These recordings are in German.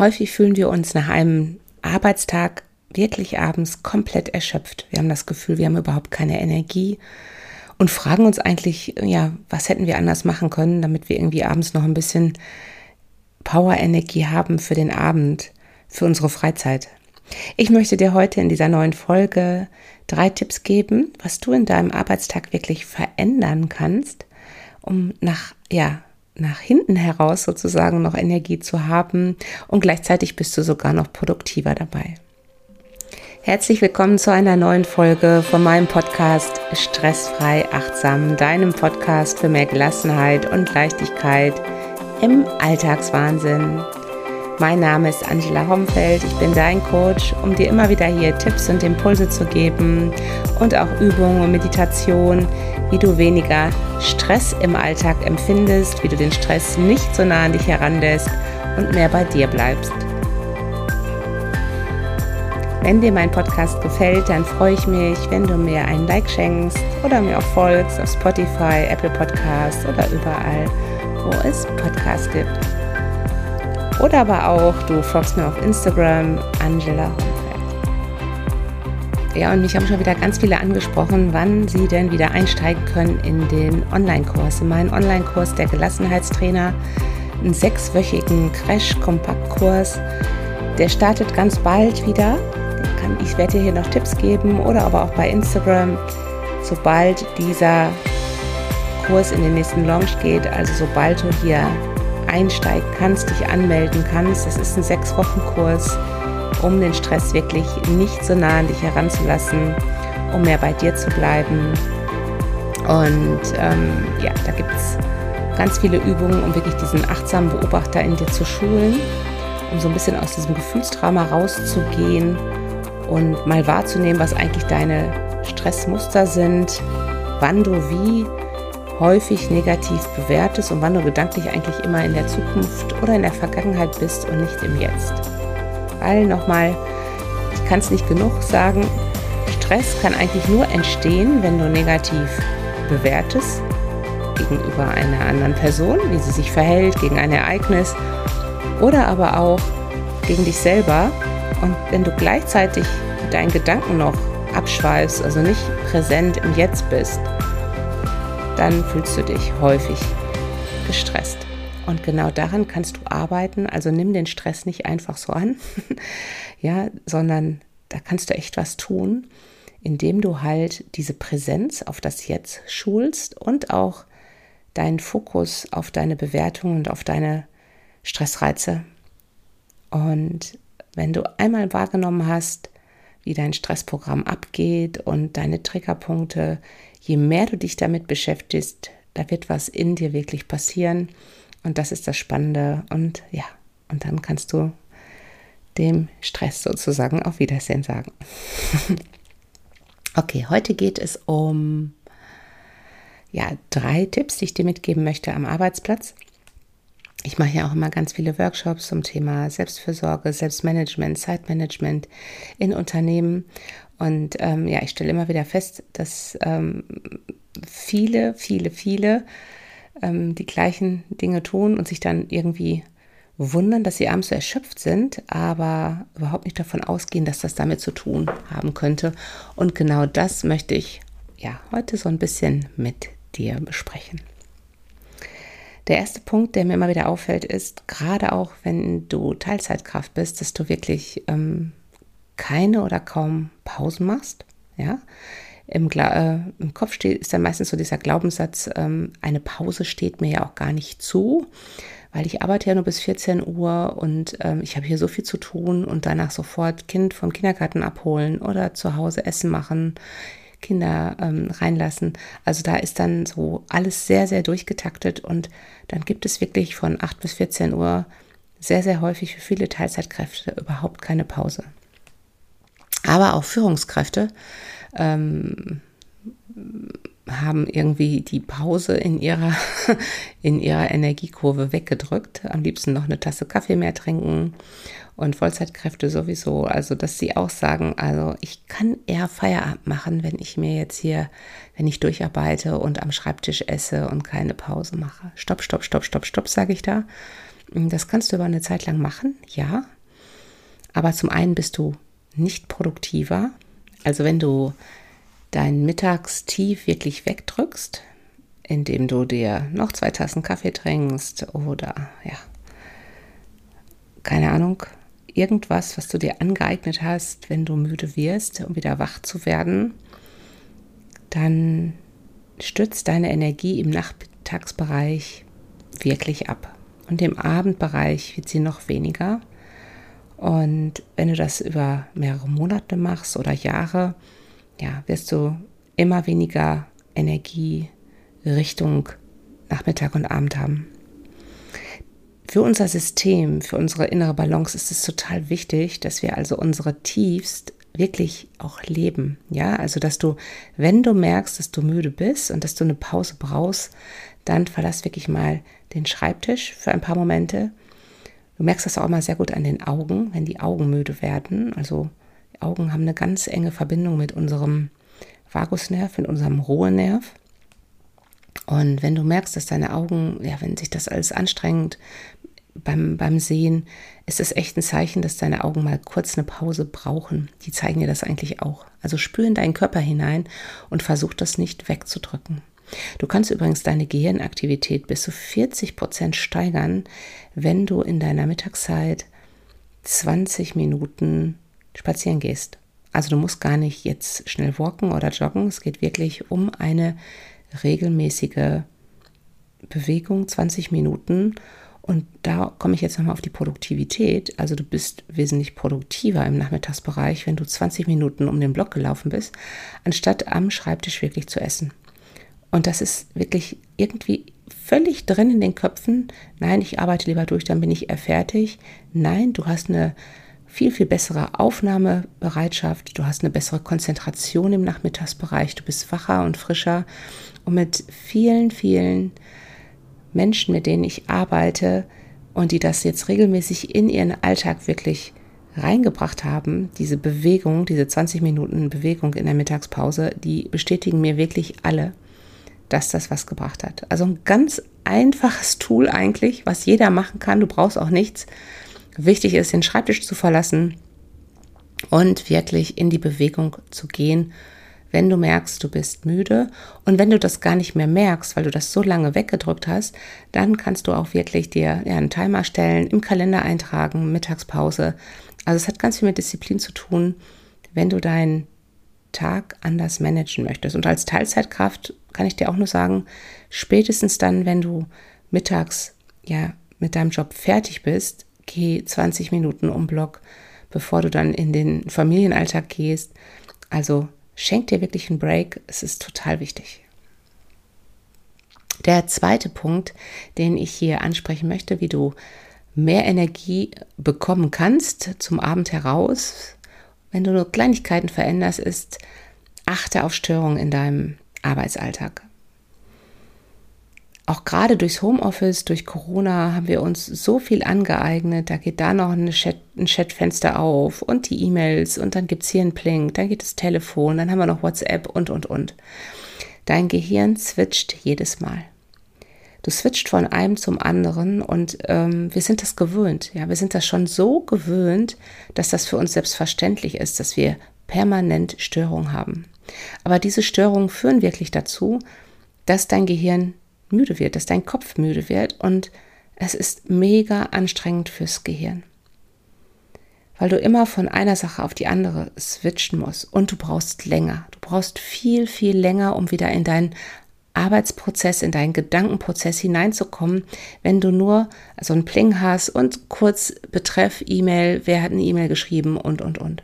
Häufig fühlen wir uns nach einem Arbeitstag wirklich abends komplett erschöpft. Wir haben das Gefühl, wir haben überhaupt keine Energie und fragen uns eigentlich, ja, was hätten wir anders machen können, damit wir irgendwie abends noch ein bisschen Power-Energie haben für den Abend, für unsere Freizeit. Ich möchte dir heute in dieser neuen Folge drei Tipps geben, was du in deinem Arbeitstag wirklich verändern kannst, um nach, ja, nach hinten heraus sozusagen noch Energie zu haben und gleichzeitig bist du sogar noch produktiver dabei. Herzlich willkommen zu einer neuen Folge von meinem Podcast Stressfrei Achtsam, deinem Podcast für mehr Gelassenheit und Leichtigkeit im Alltagswahnsinn. Mein Name ist Angela Homfeld, ich bin dein Coach, um dir immer wieder hier Tipps und Impulse zu geben und auch Übungen und Meditation, wie du weniger Stress im Alltag empfindest, wie du den Stress nicht so nah an dich heranlässt und mehr bei dir bleibst. Wenn dir mein Podcast gefällt, dann freue ich mich, wenn du mir einen Like schenkst oder mir auch folgst auf Spotify, Apple Podcasts oder überall, wo es Podcasts gibt. Oder aber auch, du folgst mir auf Instagram, Angela Humfeld. Ja, und mich haben schon wieder ganz viele angesprochen, wann sie denn wieder einsteigen können in den Online-Kurs, in meinen Online-Kurs der Gelassenheitstrainer, einen sechswöchigen Crash-Kompaktkurs. Der startet ganz bald wieder. Ich werde dir hier noch Tipps geben oder aber auch bei Instagram, sobald dieser Kurs in den nächsten Launch geht, also sobald du hier einsteigen kannst, dich anmelden kannst. Das ist ein sechs Wochen Kurs, um den Stress wirklich nicht so nah an dich heranzulassen, um mehr bei dir zu bleiben. Und ähm, ja, da gibt es ganz viele Übungen, um wirklich diesen achtsamen Beobachter in dir zu schulen, um so ein bisschen aus diesem Gefühlstrauma rauszugehen und mal wahrzunehmen, was eigentlich deine Stressmuster sind, wann du wie häufig negativ bewertest und wann du gedanklich eigentlich immer in der Zukunft oder in der Vergangenheit bist und nicht im Jetzt. Weil nochmal, ich kann es nicht genug sagen, Stress kann eigentlich nur entstehen, wenn du negativ bewertest gegenüber einer anderen Person, wie sie sich verhält, gegen ein Ereignis oder aber auch gegen dich selber. Und wenn du gleichzeitig deinen Gedanken noch abschweifst, also nicht präsent im Jetzt bist, dann fühlst du dich häufig gestresst. Und genau daran kannst du arbeiten. Also nimm den Stress nicht einfach so an, ja, sondern da kannst du echt was tun, indem du halt diese Präsenz auf das Jetzt schulst und auch deinen Fokus auf deine Bewertung und auf deine Stressreize. Und wenn du einmal wahrgenommen hast, wie dein Stressprogramm abgeht und deine Triggerpunkte, je mehr du dich damit beschäftigst, da wird was in dir wirklich passieren. Und das ist das Spannende. Und ja, und dann kannst du dem Stress sozusagen auf Wiedersehen sagen. okay, heute geht es um ja, drei Tipps, die ich dir mitgeben möchte am Arbeitsplatz. Ich mache ja auch immer ganz viele Workshops zum Thema Selbstfürsorge, Selbstmanagement, Zeitmanagement in Unternehmen. Und ähm, ja, ich stelle immer wieder fest, dass ähm, viele, viele, viele ähm, die gleichen Dinge tun und sich dann irgendwie wundern, dass sie abends so erschöpft sind, aber überhaupt nicht davon ausgehen, dass das damit zu tun haben könnte. Und genau das möchte ich ja heute so ein bisschen mit dir besprechen. Der erste Punkt, der mir immer wieder auffällt, ist, gerade auch wenn du Teilzeitkraft bist, dass du wirklich ähm, keine oder kaum Pausen machst. Ja? Im, äh, Im, Kopf steht, ist dann meistens so dieser Glaubenssatz, ähm, eine Pause steht mir ja auch gar nicht zu, weil ich arbeite ja nur bis 14 Uhr und ähm, ich habe hier so viel zu tun und danach sofort Kind vom Kindergarten abholen oder zu Hause Essen machen, Kinder ähm, reinlassen. Also da ist dann so alles sehr, sehr durchgetaktet und dann gibt es wirklich von 8 bis 14 Uhr sehr, sehr häufig für viele Teilzeitkräfte überhaupt keine Pause. Aber auch Führungskräfte ähm, haben irgendwie die Pause in ihrer, in ihrer Energiekurve weggedrückt. Am liebsten noch eine Tasse Kaffee mehr trinken und Vollzeitkräfte sowieso. Also, dass sie auch sagen, also ich kann eher Feierabend machen, wenn ich mir jetzt hier, wenn ich durcharbeite und am Schreibtisch esse und keine Pause mache. Stopp, stopp, stopp, stopp, stopp, sage ich da. Das kannst du über eine Zeit lang machen, ja. Aber zum einen bist du nicht produktiver. Also wenn du dein Mittagstief wirklich wegdrückst, indem du dir noch zwei Tassen Kaffee trinkst oder ja, keine Ahnung, irgendwas, was du dir angeeignet hast, wenn du müde wirst, um wieder wach zu werden, dann stützt deine Energie im Nachmittagsbereich wirklich ab. Und im Abendbereich wird sie noch weniger. Und wenn du das über mehrere Monate machst oder Jahre, ja, wirst du immer weniger Energie Richtung Nachmittag und Abend haben. Für unser System, für unsere innere Balance ist es total wichtig, dass wir also unsere Tiefst wirklich auch leben. Ja, also dass du, wenn du merkst, dass du müde bist und dass du eine Pause brauchst, dann verlass wirklich mal den Schreibtisch für ein paar Momente. Du merkst das auch immer sehr gut an den Augen, wenn die Augen müde werden. Also Augen haben eine ganz enge Verbindung mit unserem Vagusnerv, mit unserem Ruhenerv. Und wenn du merkst, dass deine Augen, ja, wenn sich das alles anstrengt beim, beim Sehen, ist es echt ein Zeichen, dass deine Augen mal kurz eine Pause brauchen. Die zeigen dir das eigentlich auch. Also spür in deinen Körper hinein und versuch das nicht wegzudrücken. Du kannst übrigens deine Gehirnaktivität bis zu 40 Prozent steigern, wenn du in deiner Mittagszeit 20 Minuten spazieren gehst. Also du musst gar nicht jetzt schnell walken oder joggen. Es geht wirklich um eine regelmäßige Bewegung, 20 Minuten. Und da komme ich jetzt nochmal auf die Produktivität. Also du bist wesentlich produktiver im Nachmittagsbereich, wenn du 20 Minuten um den Block gelaufen bist, anstatt am Schreibtisch wirklich zu essen. Und das ist wirklich irgendwie völlig drin in den Köpfen. Nein, ich arbeite lieber durch, dann bin ich eher fertig. Nein, du hast eine viel, viel bessere Aufnahmebereitschaft, du hast eine bessere Konzentration im Nachmittagsbereich, du bist wacher und frischer. Und mit vielen, vielen Menschen, mit denen ich arbeite und die das jetzt regelmäßig in ihren Alltag wirklich reingebracht haben, diese Bewegung, diese 20 Minuten Bewegung in der Mittagspause, die bestätigen mir wirklich alle, dass das was gebracht hat. Also ein ganz einfaches Tool eigentlich, was jeder machen kann. Du brauchst auch nichts. Wichtig ist, den Schreibtisch zu verlassen und wirklich in die Bewegung zu gehen, wenn du merkst, du bist müde. Und wenn du das gar nicht mehr merkst, weil du das so lange weggedrückt hast, dann kannst du auch wirklich dir ja, einen Timer stellen, im Kalender eintragen, Mittagspause. Also es hat ganz viel mit Disziplin zu tun, wenn du deinen Tag anders managen möchtest. Und als Teilzeitkraft kann ich dir auch nur sagen, spätestens dann, wenn du mittags ja mit deinem Job fertig bist, geh 20 Minuten um Block, bevor du dann in den Familienalltag gehst. Also schenk dir wirklich einen Break. Es ist total wichtig. Der zweite Punkt, den ich hier ansprechen möchte, wie du mehr Energie bekommen kannst zum Abend heraus, wenn du nur Kleinigkeiten veränderst, ist, achte auf Störungen in deinem Arbeitsalltag. Auch gerade durchs Homeoffice, durch Corona haben wir uns so viel angeeignet. Da geht da noch Chat, ein Chatfenster auf und die E-Mails und dann gibt es hier einen Plink, dann geht das Telefon, dann haben wir noch WhatsApp und, und, und. Dein Gehirn switcht jedes Mal. Du switcht von einem zum anderen und ähm, wir sind das gewöhnt. Ja, wir sind das schon so gewöhnt, dass das für uns selbstverständlich ist, dass wir permanent Störungen haben. Aber diese Störungen führen wirklich dazu, dass dein Gehirn müde wird, dass dein Kopf müde wird und es ist mega anstrengend fürs Gehirn. Weil du immer von einer Sache auf die andere switchen musst und du brauchst länger. Du brauchst viel, viel länger, um wieder in deinen Arbeitsprozess, in deinen Gedankenprozess hineinzukommen, wenn du nur so einen Pling hast und kurz betreff E-Mail, wer hat eine E-Mail geschrieben und, und, und.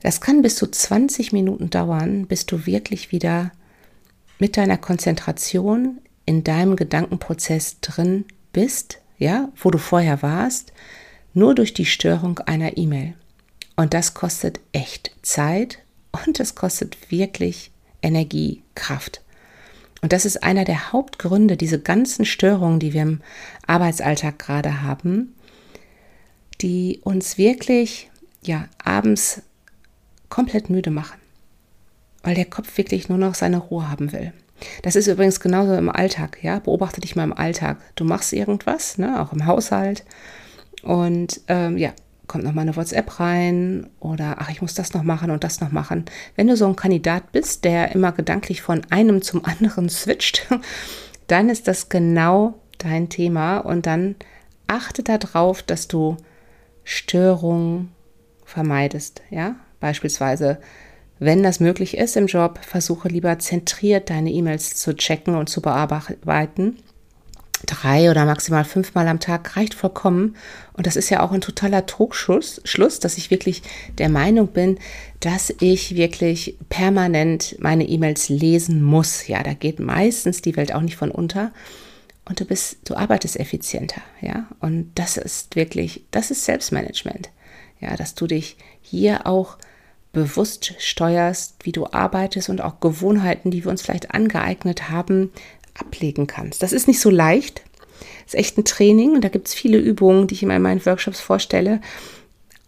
Das kann bis zu 20 Minuten dauern, bis du wirklich wieder mit deiner Konzentration in deinem Gedankenprozess drin bist, ja, wo du vorher warst, nur durch die Störung einer E-Mail. Und das kostet echt Zeit und es kostet wirklich Energie, Kraft. Und das ist einer der Hauptgründe, diese ganzen Störungen, die wir im Arbeitsalltag gerade haben, die uns wirklich ja abends komplett müde machen, weil der Kopf wirklich nur noch seine Ruhe haben will. Das ist übrigens genauso im Alltag, ja. Beobachte dich mal im Alltag. Du machst irgendwas, ne, auch im Haushalt. Und ähm, ja, kommt noch mal eine WhatsApp rein oder ach, ich muss das noch machen und das noch machen. Wenn du so ein Kandidat bist, der immer gedanklich von einem zum anderen switcht, dann ist das genau dein Thema und dann achte darauf, dass du Störungen vermeidest, ja? Beispielsweise wenn das möglich ist im Job, versuche lieber zentriert deine E-Mails zu checken und zu bearbeiten. Drei oder maximal fünfmal am Tag reicht vollkommen. Und das ist ja auch ein totaler Trugschluss, Schluss, dass ich wirklich der Meinung bin, dass ich wirklich permanent meine E-Mails lesen muss. Ja, da geht meistens die Welt auch nicht von unter. Und du bist, du arbeitest effizienter, ja. Und das ist wirklich, das ist Selbstmanagement. Ja, dass du dich hier auch bewusst steuerst, wie du arbeitest und auch Gewohnheiten, die wir uns vielleicht angeeignet haben, ablegen kannst. Das ist nicht so leicht. Das ist echt ein Training und da gibt es viele Übungen, die ich in meinen Workshops vorstelle.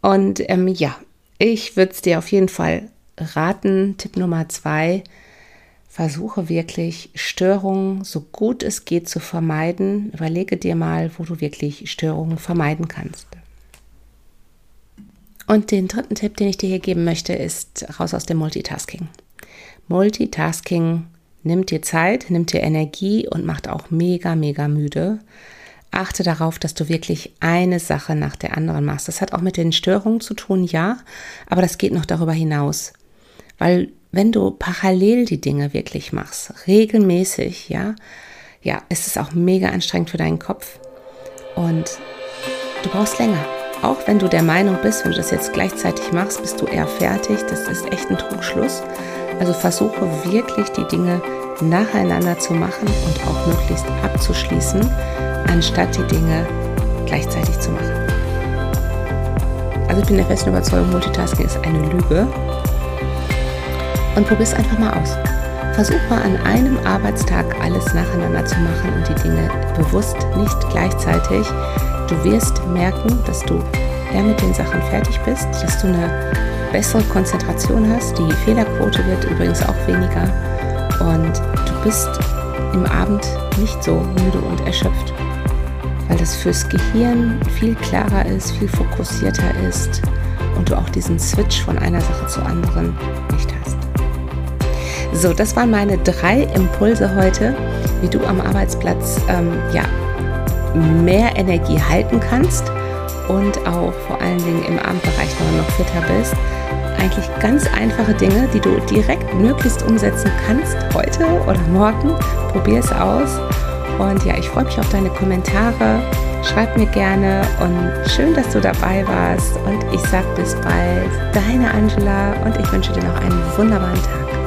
Und ähm, ja, ich würde es dir auf jeden Fall raten. Tipp Nummer zwei, versuche wirklich Störungen so gut es geht zu vermeiden. Überlege dir mal, wo du wirklich Störungen vermeiden kannst. Und den dritten Tipp, den ich dir hier geben möchte, ist raus aus dem Multitasking. Multitasking nimmt dir Zeit, nimmt dir Energie und macht auch mega, mega müde. Achte darauf, dass du wirklich eine Sache nach der anderen machst. Das hat auch mit den Störungen zu tun, ja, aber das geht noch darüber hinaus. Weil wenn du parallel die Dinge wirklich machst, regelmäßig, ja, ja, ist es auch mega anstrengend für deinen Kopf und du brauchst länger. Auch wenn du der Meinung bist, wenn du das jetzt gleichzeitig machst, bist du eher fertig. Das ist echt ein Trugschluss. Also versuche wirklich die Dinge nacheinander zu machen und auch möglichst abzuschließen, anstatt die Dinge gleichzeitig zu machen. Also ich bin der festen Überzeugung, Multitasking ist eine Lüge. Und probier es einfach mal aus. Versuch mal an einem Arbeitstag alles nacheinander zu machen und die Dinge bewusst nicht gleichzeitig. Du wirst merken, dass du eher mit den Sachen fertig bist, dass du eine bessere Konzentration hast. Die Fehlerquote wird übrigens auch weniger und du bist im Abend nicht so müde und erschöpft, weil das fürs Gehirn viel klarer ist, viel fokussierter ist und du auch diesen Switch von einer Sache zur anderen nicht hast. So, das waren meine drei Impulse heute, wie du am Arbeitsplatz ähm, ja, mehr Energie halten kannst und auch vor allen Dingen im Abendbereich noch fitter bist. Eigentlich ganz einfache Dinge, die du direkt möglichst umsetzen kannst heute oder morgen. Probier es aus. Und ja, ich freue mich auf deine Kommentare. Schreib mir gerne und schön, dass du dabei warst. Und ich sage bis bald, deine Angela und ich wünsche dir noch einen wunderbaren Tag.